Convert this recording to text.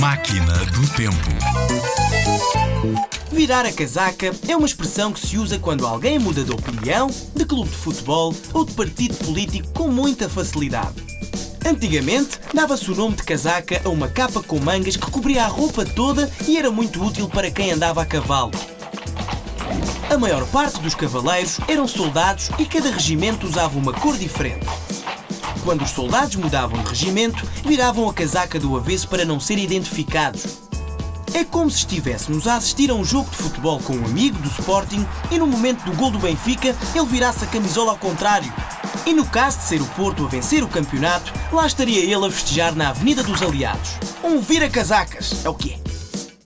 Máquina do Tempo. Virar a casaca é uma expressão que se usa quando alguém muda de opinião, de clube de futebol ou de partido político com muita facilidade. Antigamente, dava-se o nome de casaca a uma capa com mangas que cobria a roupa toda e era muito útil para quem andava a cavalo. A maior parte dos cavaleiros eram soldados e cada regimento usava uma cor diferente. Quando os soldados mudavam de regimento, viravam a casaca do avesso para não serem identificados. É como se estivéssemos a assistir a um jogo de futebol com um amigo do Sporting e no momento do gol do Benfica ele virasse a camisola ao contrário. E no caso de ser o Porto a vencer o campeonato, lá estaria ele a festejar na Avenida dos Aliados. Um vira-casacas, é o que é.